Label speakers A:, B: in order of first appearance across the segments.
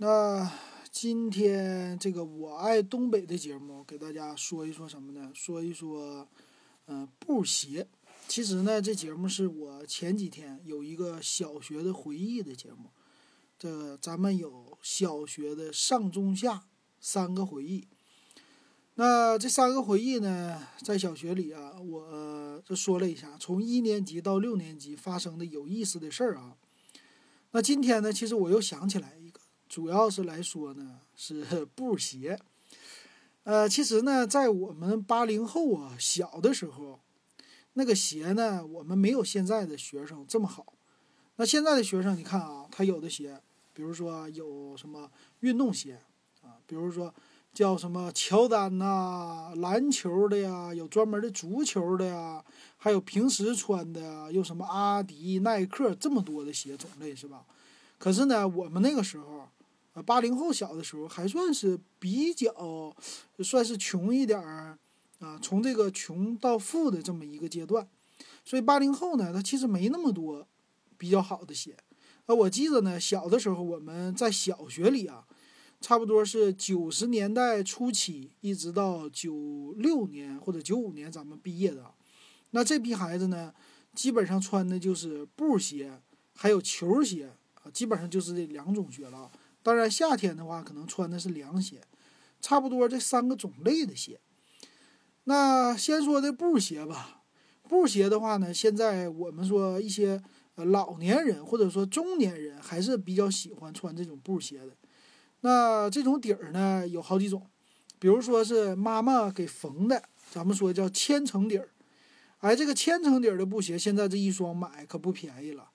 A: 那今天这个我爱东北的节目，给大家说一说什么呢？说一说，嗯，布鞋。其实呢，这节目是我前几天有一个小学的回忆的节目。这咱们有小学的上中下三个回忆。那这三个回忆呢，在小学里啊，我就说了一下，从一年级到六年级发生的有意思的事儿啊。那今天呢，其实我又想起来，主要是来说呢，是 布鞋。呃，其实呢，在我们八零后啊小的时候，那个鞋呢，我们没有现在的学生这么好。那现在的学生，你看啊，他有的鞋。比如说有什么运动鞋啊，比如说叫什么乔丹呐，篮球的呀，有专门的足球的呀，还有平时穿的呀，有什么阿迪、耐克这么多的鞋种类是吧？可是呢，我们那个时候，八零后小的时候还算是比较算是穷一点儿啊，从这个穷到富的这么一个阶段，所以八零后呢，他其实没那么多比较好的鞋。呃，我记得呢，小的时候我们在小学里啊，差不多是九十年代初期，一直到九六年或者九五年咱们毕业的，那这批孩子呢，基本上穿的就是布鞋，还有球鞋啊，基本上就是这两种鞋了。当然夏天的话，可能穿的是凉鞋，差不多这三个种类的鞋。那先说这布鞋吧，布鞋的话呢，现在我们说一些。老年人或者说中年人还是比较喜欢穿这种布鞋的。那这种底儿呢有好几种，比如说是妈妈给缝的，咱们说叫千层底儿。哎，这个千层底儿的布鞋，现在这一双买可不便宜了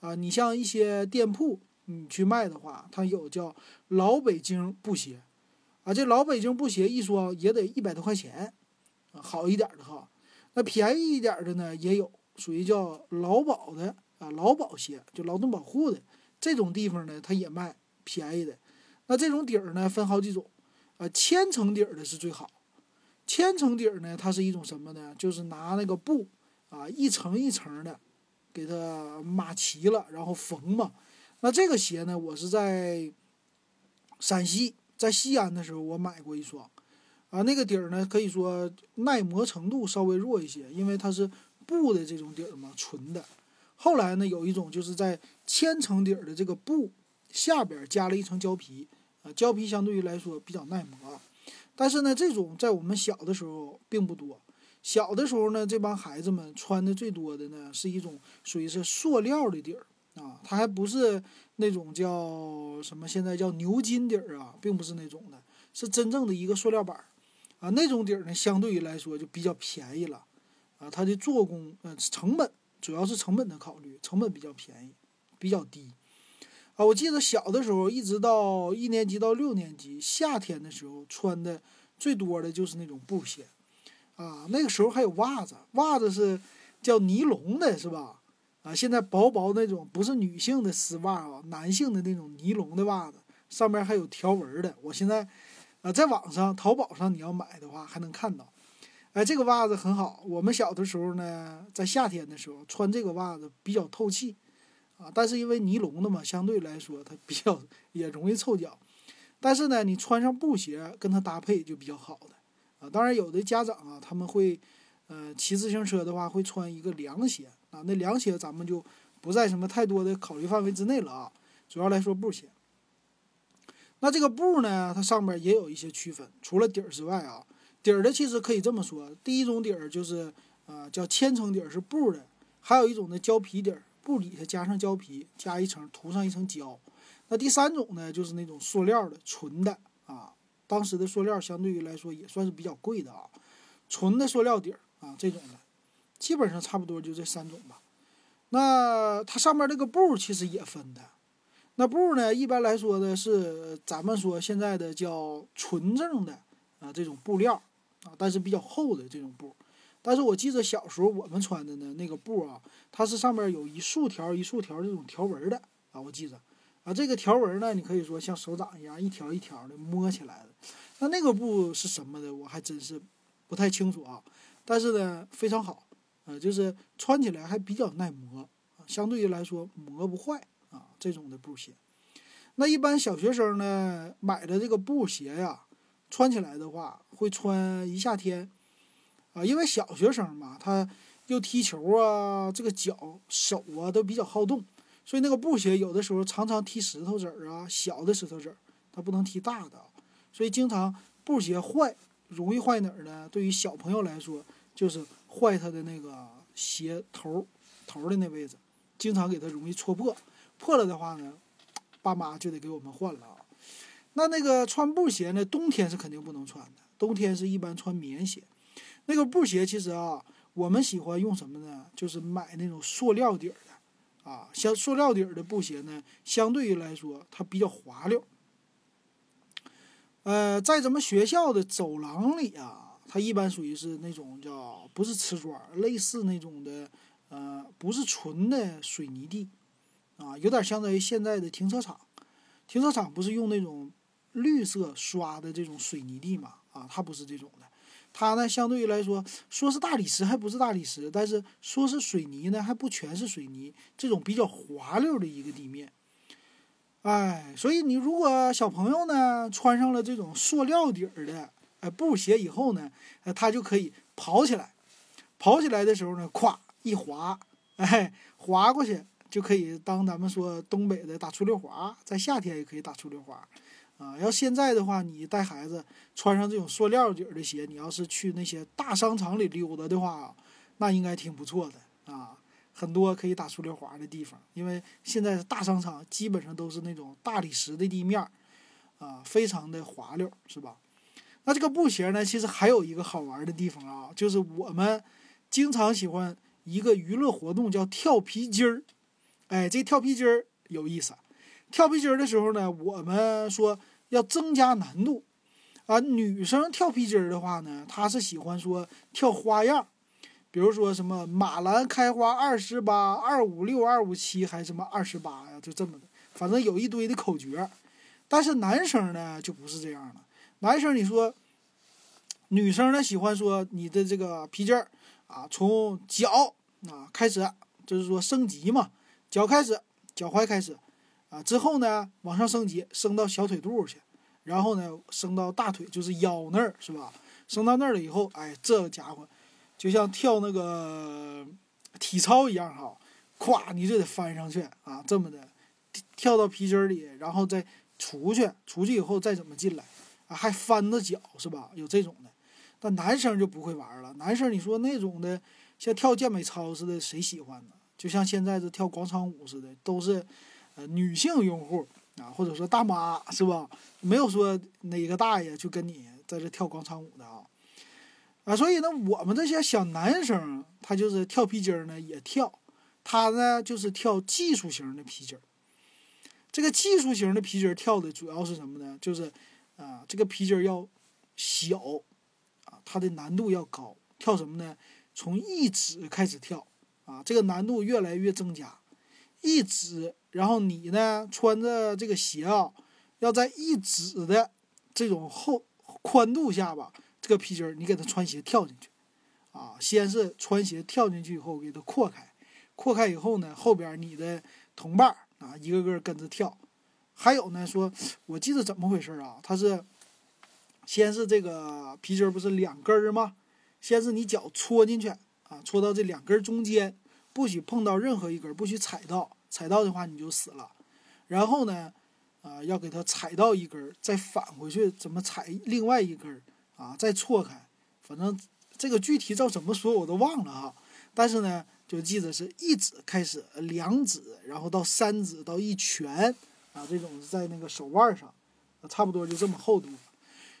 A: 啊！你像一些店铺，你去卖的话，它有叫老北京布鞋啊，这老北京布鞋一双也得一百多块钱，好一点的哈。那便宜一点的呢也有，属于叫劳保的。啊，劳保鞋就劳动保护的这种地方呢，它也卖便宜的。那这种底儿呢，分好几种，啊，千层底儿的是最好。千层底儿呢，它是一种什么呢？就是拿那个布啊，一层一层的给它码齐了，然后缝嘛。那这个鞋呢，我是在陕西，在西安的时候我买过一双，啊，那个底儿呢，可以说耐磨程度稍微弱一些，因为它是布的这种底儿嘛，纯的。后来呢，有一种就是在千层底儿的这个布下边加了一层胶皮，啊，胶皮相对于来说比较耐磨。但是呢，这种在我们小的时候并不多。小的时候呢，这帮孩子们穿的最多的呢是一种属于是塑料的底儿啊，它还不是那种叫什么现在叫牛筋底儿啊，并不是那种的，是真正的一个塑料板儿啊。那种底儿呢，相对于来说就比较便宜了啊，它的做工呃成本。主要是成本的考虑，成本比较便宜，比较低，啊，我记得小的时候，一直到一年级到六年级，夏天的时候穿的最多的就是那种布鞋，啊，那个时候还有袜子，袜子是叫尼龙的，是吧？啊，现在薄薄那种不是女性的丝袜啊，男性的那种尼龙的袜子，上面还有条纹的。我现在，啊，在网上淘宝上你要买的话还能看到。哎，这个袜子很好。我们小的时候呢，在夏天的时候穿这个袜子比较透气，啊，但是因为尼龙的嘛，相对来说它比较也容易臭脚。但是呢，你穿上布鞋跟它搭配就比较好的，啊，当然有的家长啊，他们会，呃，骑自行车的话会穿一个凉鞋啊，那凉鞋咱们就不在什么太多的考虑范围之内了啊。主要来说布鞋。那这个布呢，它上面也有一些区分，除了底儿之外啊。底儿的其实可以这么说，第一种底儿就是，呃，叫千层底儿是布的，还有一种呢胶皮底儿，布底下加上胶皮，加一层涂上一层胶。那第三种呢就是那种塑料的纯的啊，当时的塑料相对于来说也算是比较贵的啊，纯的塑料底儿啊这种的，基本上差不多就这三种吧。那它上面这个布其实也分的，那布呢一般来说呢是咱们说现在的叫纯正的啊这种布料。啊，但是比较厚的这种布，但是我记得小时候我们穿的呢，那个布啊，它是上面有一竖条一竖条这种条纹的啊，我记着，啊，这个条纹呢，你可以说像手掌一样一条一条的摸起来的，那那个布是什么的，我还真是不太清楚啊，但是呢非常好，呃，就是穿起来还比较耐磨啊，相对于来说磨不坏啊，这种的布鞋。那一般小学生呢买的这个布鞋呀，穿起来的话会穿一夏天，啊，因为小学生嘛，他又踢球啊，这个脚手啊都比较好动，所以那个布鞋有的时候常常踢石头子儿啊，小的石头子儿，它不能踢大的，所以经常布鞋坏，容易坏哪儿呢？对于小朋友来说，就是坏它的那个鞋头头的那位置，经常给它容易戳破，破了的话呢。爸妈就得给我们换了啊，那那个穿布鞋呢？冬天是肯定不能穿的，冬天是一般穿棉鞋。那个布鞋其实啊，我们喜欢用什么呢？就是买那种塑料底儿的啊，像塑料底儿的布鞋呢，相对于来说它比较滑溜。呃，在咱们学校的走廊里啊，它一般属于是那种叫不是瓷砖，类似那种的，呃，不是纯的水泥地。啊，有点相当于现在的停车场，停车场不是用那种绿色刷的这种水泥地嘛？啊，它不是这种的，它呢相对于来说，说是大理石还不是大理石，但是说是水泥呢还不全是水泥，这种比较滑溜的一个地面。哎，所以你如果小朋友呢穿上了这种塑料底儿的哎布鞋以后呢，呃，它就可以跑起来，跑起来的时候呢，咵一滑，哎，滑过去。就可以当咱们说东北的打出溜滑，在夏天也可以打出溜滑，啊，要现在的话，你带孩子穿上这种塑料底的鞋，你要是去那些大商场里溜达的话，那应该挺不错的啊，很多可以打出溜滑的地方，因为现在大商场基本上都是那种大理石的地面，啊，非常的滑溜，是吧？那这个布鞋呢，其实还有一个好玩的地方啊，就是我们经常喜欢一个娱乐活动，叫跳皮筋儿。哎，这跳皮筋儿有意思。跳皮筋儿的时候呢，我们说要增加难度啊。女生跳皮筋儿的话呢，她是喜欢说跳花样，比如说什么马兰开花二十八、二五六、二五七，还什么二十八呀，就这么的，反正有一堆的口诀。但是男生呢就不是这样了。男生你说，女生呢喜欢说你的这个皮筋儿啊，从脚啊开始，就是说升级嘛。脚开始，脚踝开始，啊，之后呢，往上升级，升到小腿肚去，然后呢，升到大腿，就是腰那儿，是吧？升到那儿了以后，哎，这家伙就像跳那个体操一样哈，咵，你就得翻上去啊，这么的，跳到皮筋里，然后再出去，出去以后再怎么进来，啊还翻着脚，是吧？有这种的，但男生就不会玩了。男生你说那种的，像跳健美操似的，谁喜欢呢？就像现在这跳广场舞似的，都是，呃，女性用户啊，或者说大妈是吧？没有说哪个大爷就跟你在这跳广场舞的啊，啊，所以呢，我们这些小男生，他就是跳皮筋呢也跳，他呢就是跳技术型的皮筋。这个技术型的皮筋跳的主要是什么呢？就是啊，这个皮筋要小，啊，它的难度要高。跳什么呢？从一指开始跳。啊，这个难度越来越增加，一指，然后你呢穿着这个鞋啊，要在一指的这种厚宽度下吧，这个皮筋你给它穿鞋跳进去，啊，先是穿鞋跳进去以后给它扩开，扩开以后呢，后边你的同伴啊一个个跟着跳，还有呢说，我记得怎么回事啊？他是先是这个皮筋不是两根儿吗？先是你脚戳进去。啊，戳到这两根中间，不许碰到任何一根，不许踩到，踩到的话你就死了。然后呢，啊，要给它踩到一根，再返回去，怎么踩另外一根啊？再错开，反正这个具体照怎么说我都忘了哈。但是呢，就记得是一指开始，两指，然后到三指，到一拳，啊，这种是在那个手腕上，差不多就这么厚度。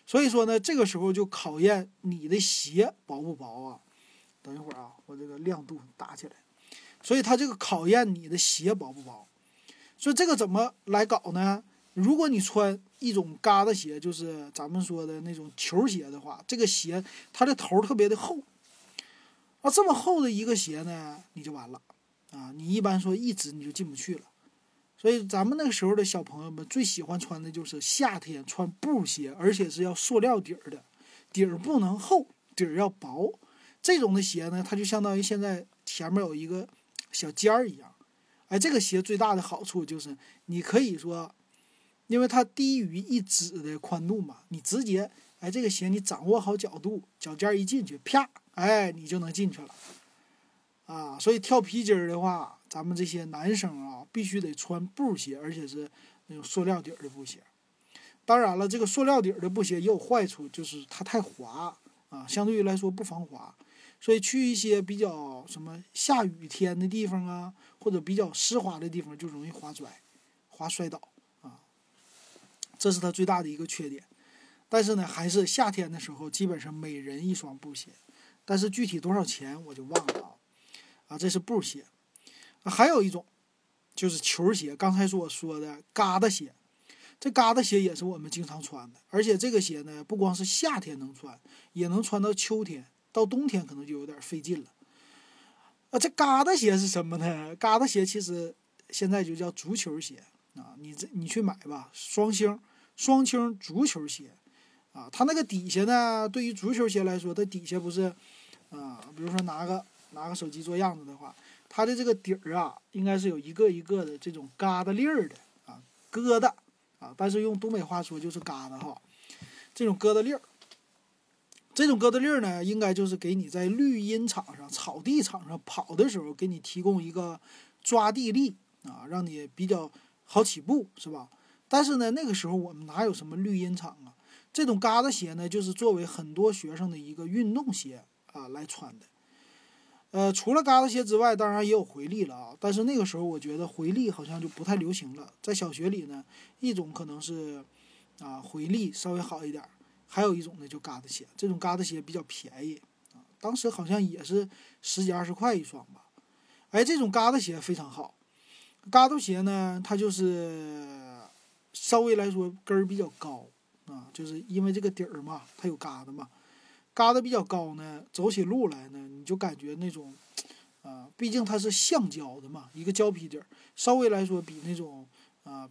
A: 所以说呢，这个时候就考验你的鞋薄不薄啊。等一会儿啊，我这个亮度打起来，所以它这个考验你的鞋薄不薄。所以这个怎么来搞呢？如果你穿一种嘎达鞋，就是咱们说的那种球鞋的话，这个鞋它的头特别的厚啊，这么厚的一个鞋呢，你就完了啊！你一般说一指你就进不去了。所以咱们那个时候的小朋友们最喜欢穿的就是夏天穿布鞋，而且是要塑料底儿的，底儿不能厚，底儿要薄。这种的鞋呢，它就相当于现在前面有一个小尖儿一样，哎，这个鞋最大的好处就是你可以说，因为它低于一指的宽度嘛，你直接哎这个鞋你掌握好角度，脚尖一进去，啪，哎你就能进去了，啊，所以跳皮筋儿的话，咱们这些男生啊必须得穿布鞋，而且是那种塑料底儿的布鞋。当然了，这个塑料底儿的布鞋也有坏处，就是它太滑啊，相对于来说不防滑。所以去一些比较什么下雨天的地方啊，或者比较湿滑的地方，就容易滑摔、滑摔倒啊。这是它最大的一个缺点。但是呢，还是夏天的时候，基本上每人一双布鞋。但是具体多少钱我就忘了啊。啊，这是布鞋。还有一种就是球鞋，刚才所说的嘎达鞋。这嘎达鞋也是我们经常穿的，而且这个鞋呢，不光是夏天能穿，也能穿到秋天。到冬天可能就有点费劲了，啊，这嘎达鞋是什么呢？嘎达鞋其实现在就叫足球鞋啊，你这你去买吧，双星双星足球鞋，啊，它那个底下呢，对于足球鞋来说，它底下不是，啊，比如说拿个拿个手机做样子的话，它的这个底儿啊，应该是有一个一个的这种疙瘩粒儿的啊，疙瘩啊，但是用东北话说就是疙瘩哈，这种疙瘩粒儿。这种疙瘩粒儿呢，应该就是给你在绿茵场上、草地场上跑的时候，给你提供一个抓地力啊，让你比较好起步，是吧？但是呢，那个时候我们哪有什么绿茵场啊？这种嘎达鞋呢，就是作为很多学生的一个运动鞋啊来穿的。呃，除了嘎子鞋之外，当然也有回力了啊。但是那个时候我觉得回力好像就不太流行了。在小学里呢，一种可能是啊回力稍微好一点。还有一种呢，就嘎子鞋，这种嘎子鞋比较便宜，当时好像也是十几二十块一双吧。哎，这种嘎子鞋非常好，嘎子鞋呢，它就是稍微来说跟儿比较高啊，就是因为这个底儿嘛，它有嘎子嘛，嘎达比较高呢，走起路来呢，你就感觉那种啊，毕竟它是橡胶的嘛，一个胶皮底儿，稍微来说比那种啊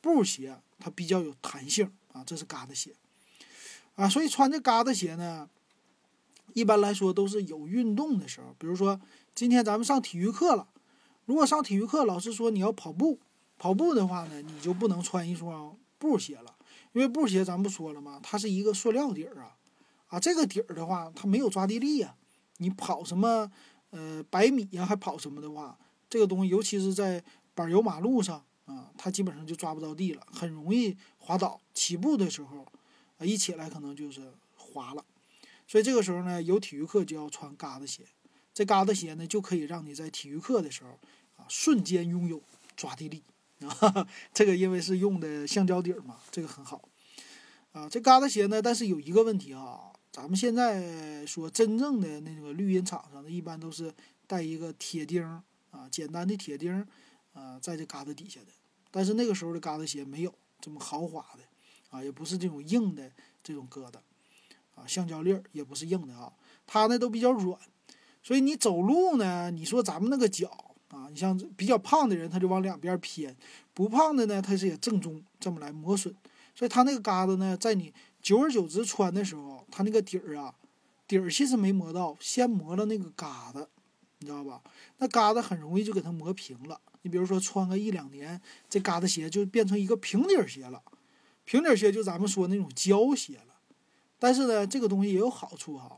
A: 布鞋它比较有弹性啊，这是嘎的鞋。啊，所以穿这嘎达鞋呢，一般来说都是有运动的时候，比如说今天咱们上体育课了，如果上体育课老师说你要跑步，跑步的话呢，你就不能穿一双布鞋了，因为布鞋咱不说了吗？它是一个塑料底儿啊，啊，这个底儿的话它没有抓地力呀，你跑什么呃百米呀，还跑什么的话，这个东西尤其是在柏油马路上啊，它基本上就抓不着地了，很容易滑倒，起步的时候。啊，一起来可能就是滑了，所以这个时候呢，有体育课就要穿嘎子鞋。这嘎子鞋呢，就可以让你在体育课的时候啊，瞬间拥有抓地力啊。这个因为是用的橡胶底儿嘛，这个很好啊。这嘎达鞋呢，但是有一个问题啊，咱们现在说真正的那个绿茵场上的，一般都是带一个铁钉啊，简单的铁钉啊，在这嘎达底下的。但是那个时候的嘎达鞋没有这么豪华的。啊，也不是这种硬的这种疙瘩，啊，橡胶粒儿也不是硬的啊，它呢都比较软，所以你走路呢，你说咱们那个脚啊，你像比较胖的人，他就往两边偏；不胖的呢，他是也正中这么来磨损，所以它那个嘎子呢，在你久而久之穿的时候，它那个底儿啊，底儿其实没磨到，先磨了那个疙瘩，你知道吧？那疙瘩很容易就给它磨平了。你比如说穿个一两年，这疙瘩鞋就变成一个平底鞋了。平底鞋就咱们说那种胶鞋了，但是呢，这个东西也有好处哈。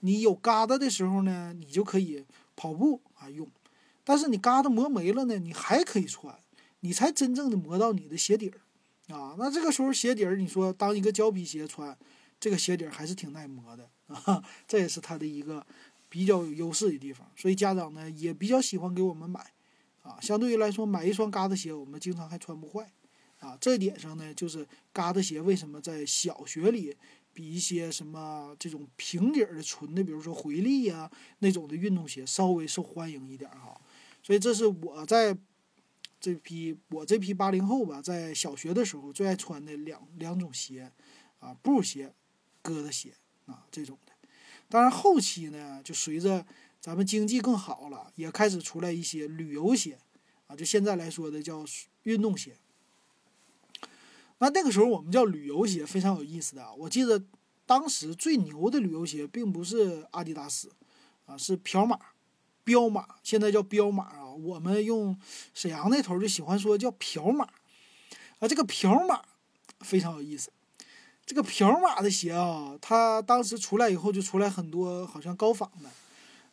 A: 你有疙瘩的时候呢，你就可以跑步啊用；但是你疙瘩磨没了呢，你还可以穿，你才真正的磨到你的鞋底儿啊。那这个时候鞋底儿，你说当一个胶皮鞋穿，这个鞋底儿还是挺耐磨的啊。这也是它的一个比较有优势的地方。所以家长呢也比较喜欢给我们买啊。相对于来说，买一双嘎子鞋，我们经常还穿不坏。啊，这点上呢，就是嘎达鞋为什么在小学里比一些什么这种平底儿的纯的，比如说回力呀那种的运动鞋稍微受欢迎一点哈。所以这是我在这批我这批八零后吧，在小学的时候最爱穿的两两种鞋啊，布鞋、疙瘩鞋啊这种的。当然后期呢，就随着咱们经济更好了，也开始出来一些旅游鞋啊，就现在来说的叫运动鞋。那那个时候我们叫旅游鞋，非常有意思的。我记得当时最牛的旅游鞋并不是阿迪达斯，啊，是彪马，彪马现在叫彪马啊。我们用沈阳那头就喜欢说叫瓢马，啊，这个瓢马非常有意思。这个瓢马的鞋啊，它当时出来以后就出来很多，好像高仿的。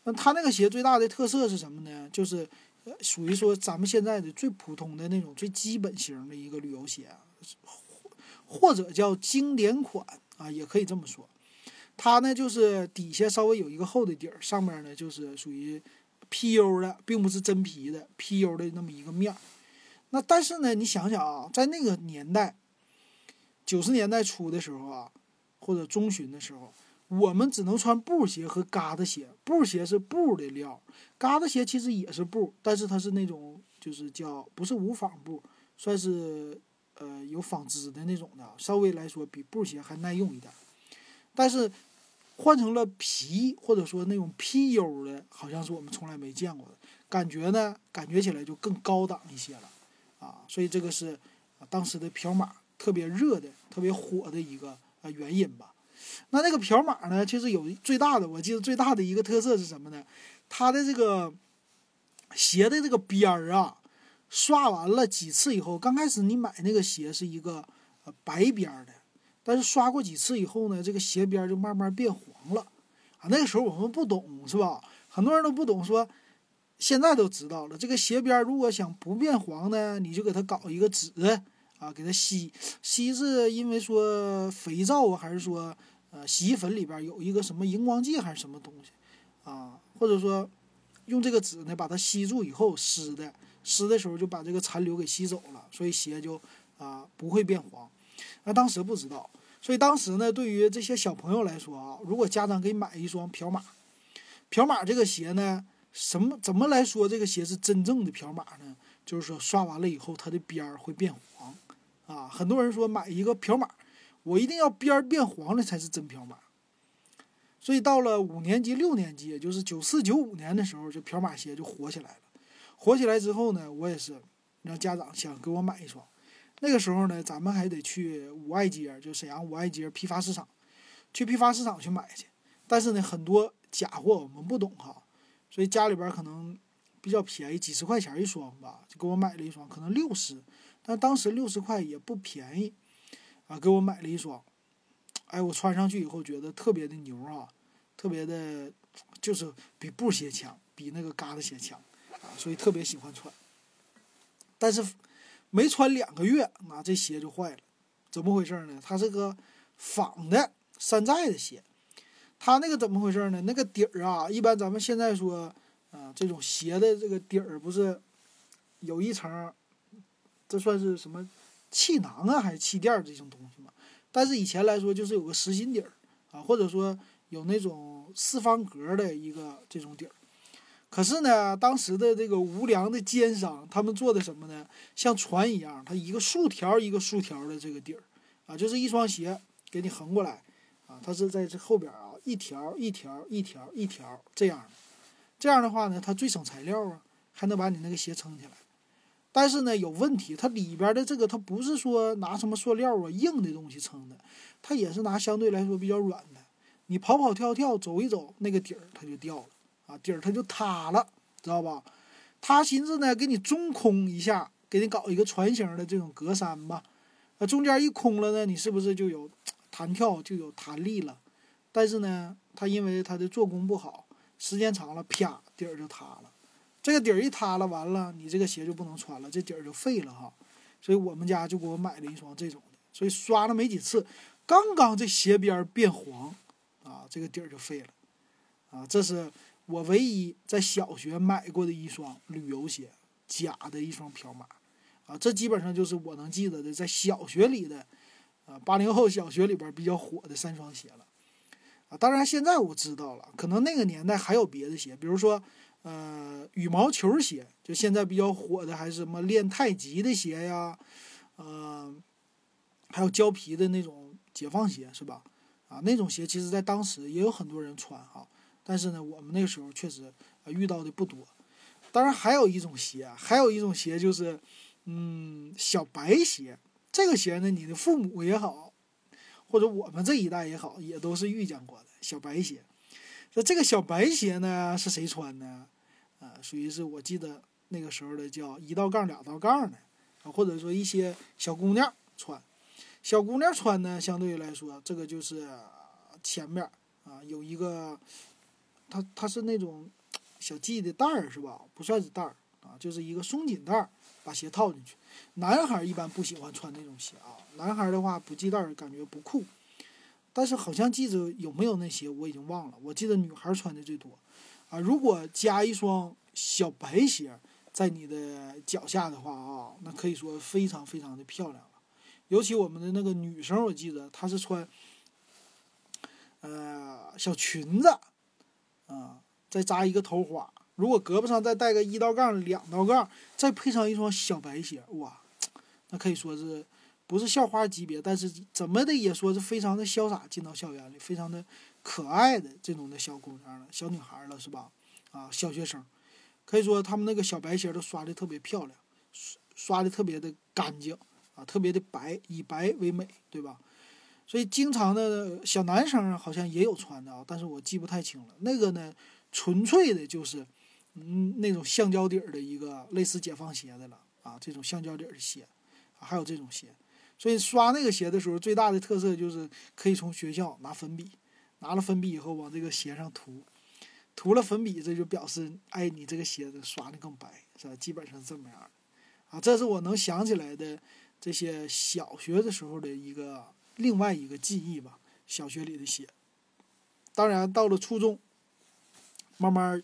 A: 那它那个鞋最大的特色是什么呢？就是属于说咱们现在的最普通的那种最基本型的一个旅游鞋，或者叫经典款啊，也可以这么说。它呢就是底下稍微有一个厚的底儿，上面呢就是属于 PU 的，并不是真皮的 PU 的那么一个面儿。那但是呢，你想想啊，在那个年代。九十年代初的时候啊，或者中旬的时候，我们只能穿布鞋和嘎子鞋。布鞋是布的料，嘎子鞋其实也是布，但是它是那种就是叫不是无纺布，算是呃有纺织的那种的，稍微来说比布鞋还耐用一点。但是换成了皮或者说那种 PU 的，好像是我们从来没见过的感觉呢，感觉起来就更高档一些了啊。所以这个是当时的瓢马。特别热的、特别火的一个呃原因吧。那那个瓢马呢，其实有最大的，我记得最大的一个特色是什么呢？它的这个鞋的这个边儿啊，刷完了几次以后，刚开始你买那个鞋是一个白边的，但是刷过几次以后呢，这个鞋边就慢慢变黄了啊。那个时候我们不懂是吧？很多人都不懂，说现在都知道了，这个鞋边如果想不变黄呢，你就给它搞一个纸。啊，给它吸吸，是因为说肥皂啊，还是说呃洗衣粉里边有一个什么荧光剂还是什么东西啊？或者说用这个纸呢把它吸住以后湿的湿的时候就把这个残留给吸走了，所以鞋就啊不会变黄。那当时不知道，所以当时呢对于这些小朋友来说啊，如果家长给买一双瓢马，瓢马这个鞋呢，什么怎么来说这个鞋是真正的瓢马呢？就是说刷完了以后它的边儿会变黄。啊，很多人说买一个瓢马，我一定要边儿变黄了才是真瓢马。所以到了五年级、六年级，也就是九四九五年的时候，这瓢马鞋就火起来了。火起来之后呢，我也是让家长想给我买一双。那个时候呢，咱们还得去五爱街，就沈阳五爱街批发市场，去批发市场去买去。但是呢，很多假货我们不懂哈，所以家里边可能比较便宜，几十块钱一双吧，就给我买了一双，可能六十。但当时六十块也不便宜，啊，给我买了一双，哎，我穿上去以后觉得特别的牛啊，特别的，就是比布鞋强，比那个嘎达鞋强，啊，所以特别喜欢穿。但是没穿两个月，那这鞋就坏了，怎么回事呢？它是个仿的山寨的鞋，它那个怎么回事呢？那个底儿啊，一般咱们现在说，啊，这种鞋的这个底儿不是有一层。这算是什么气囊啊，还是气垫这种东西嘛？但是以前来说，就是有个实心底儿啊，或者说有那种四方格的一个这种底儿。可是呢，当时的这个无良的奸商，他们做的什么呢？像船一样，它一个竖条一个竖条的这个底儿啊，就是一双鞋给你横过来啊，它是在这后边啊，一条一条一条一条这样的。这样的话呢，它最省材料啊，还能把你那个鞋撑起来。但是呢，有问题，它里边的这个它不是说拿什么塑料啊硬的东西撑的，它也是拿相对来说比较软的。你跑跑跳跳走一走，那个底儿它就掉了啊，底儿它就塌了，知道吧？他寻思呢，给你中空一下，给你搞一个船型的这种格栅吧，那，中间一空了呢，你是不是就有弹跳就有弹力了？但是呢，它因为它的做工不好，时间长了，啪，底儿就塌了。这个底儿一塌了，完了，你这个鞋就不能穿了，这底儿就废了哈。所以我们家就给我买了一双这种的，所以刷了没几次，刚刚这鞋边变黄，啊，这个底儿就废了，啊，这是我唯一在小学买过的一双旅游鞋，假的一双瓢马，啊，这基本上就是我能记得的在小学里的，啊，八零后小学里边比较火的三双鞋了，啊，当然现在我知道了，可能那个年代还有别的鞋，比如说。呃，羽毛球鞋就现在比较火的，还是什么练太极的鞋呀，呃，还有胶皮的那种解放鞋，是吧？啊，那种鞋其实在当时也有很多人穿哈，但是呢，我们那个时候确实遇到的不多。当然，还有一种鞋，还有一种鞋就是，嗯，小白鞋。这个鞋呢，你的父母也好，或者我们这一代也好，也都是遇见过的小白鞋。那这个小白鞋呢，是谁穿的？啊，属于是我记得那个时候的叫一道杠、两道杠的，啊，或者说一些小姑娘穿。小姑娘穿呢，相对于来说，这个就是前面啊有一个，它它是那种小系的带儿是吧？不算是带儿啊，就是一个松紧带儿，把鞋套进去。男孩一般不喜欢穿那种鞋啊，男孩的话不系带儿感觉不酷。但是好像记着有没有那鞋我已经忘了，我记得女孩穿的最多啊。如果加一双小白鞋在你的脚下的话啊，那可以说非常非常的漂亮了。尤其我们的那个女生，我记得她是穿，呃，小裙子，啊，再扎一个头花，如果胳膊上再带个一道杠、两道杠，再配上一双小白鞋，哇，那可以说是不是校花级别，但是怎么的也说是非常的潇洒，进到校园里，非常的可爱的这种的小姑娘了，小女孩了，是吧？啊，小学生，可以说他们那个小白鞋都刷的特别漂亮，刷刷的特别的干净。啊，特别的白，以白为美，对吧？所以经常的小男生好像也有穿的啊，但是我记不太清了。那个呢，纯粹的就是，嗯，那种橡胶底儿的一个类似解放鞋的了啊，这种橡胶底儿的鞋，还有这种鞋。所以刷那个鞋的时候，最大的特色就是可以从学校拿粉笔，拿了粉笔以后往这个鞋上涂，涂了粉笔，这就表示，哎，你这个鞋子刷的更白，是吧？基本上这么样啊，这是我能想起来的。这些小学的时候的一个另外一个记忆吧，小学里的鞋。当然到了初中，慢慢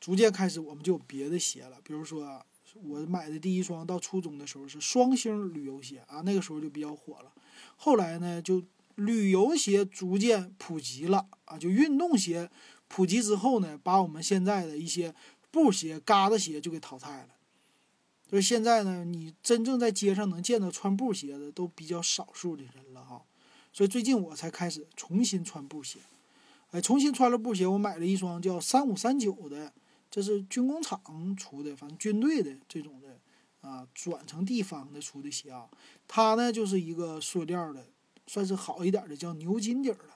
A: 逐渐开始我们就有别的鞋了。比如说我买的第一双到初中的时候是双星旅游鞋啊，那个时候就比较火了。后来呢，就旅游鞋逐渐普及了啊，就运动鞋普及之后呢，把我们现在的一些布鞋、嘎子鞋就给淘汰了。就是现在呢，你真正在街上能见到穿布鞋的都比较少数的人了哈，所以最近我才开始重新穿布鞋，哎，重新穿了布鞋，我买了一双叫三五三九的，这是军工厂出的，反正军队的这种的啊，转成地方的出的鞋啊，它呢就是一个塑料的，算是好一点的，叫牛筋底儿的，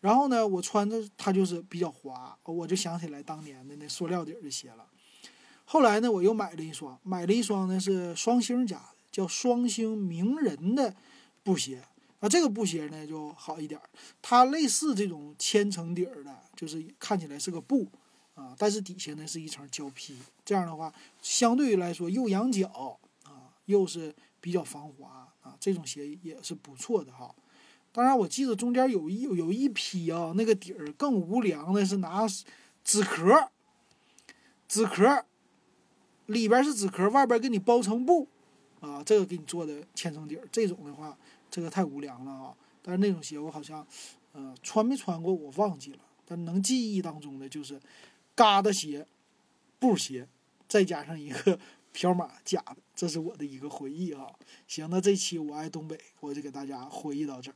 A: 然后呢，我穿着它就是比较滑，我就想起来当年的那塑料底儿的鞋了。后来呢，我又买了一双，买了一双呢是双星家的，叫双星名人的布鞋。啊，这个布鞋呢就好一点，它类似这种千层底儿的，就是看起来是个布啊，但是底下呢是一层胶皮。这样的话，相对于来说又养脚啊，又是比较防滑啊，这种鞋也是不错的哈。当然，我记得中间有一有一批啊，那个底儿更无良的是拿纸壳，纸壳。里边是纸壳，外边给你包层布，啊，这个给你做的千层底儿，这种的话，这个太无良了啊！但是那种鞋我好像，呃，穿没穿过我忘记了，但能记忆当中的就是，嘎达鞋、布鞋，再加上一个 飘马假的，这是我的一个回忆啊。行，那这期我爱东北，我就给大家回忆到这儿。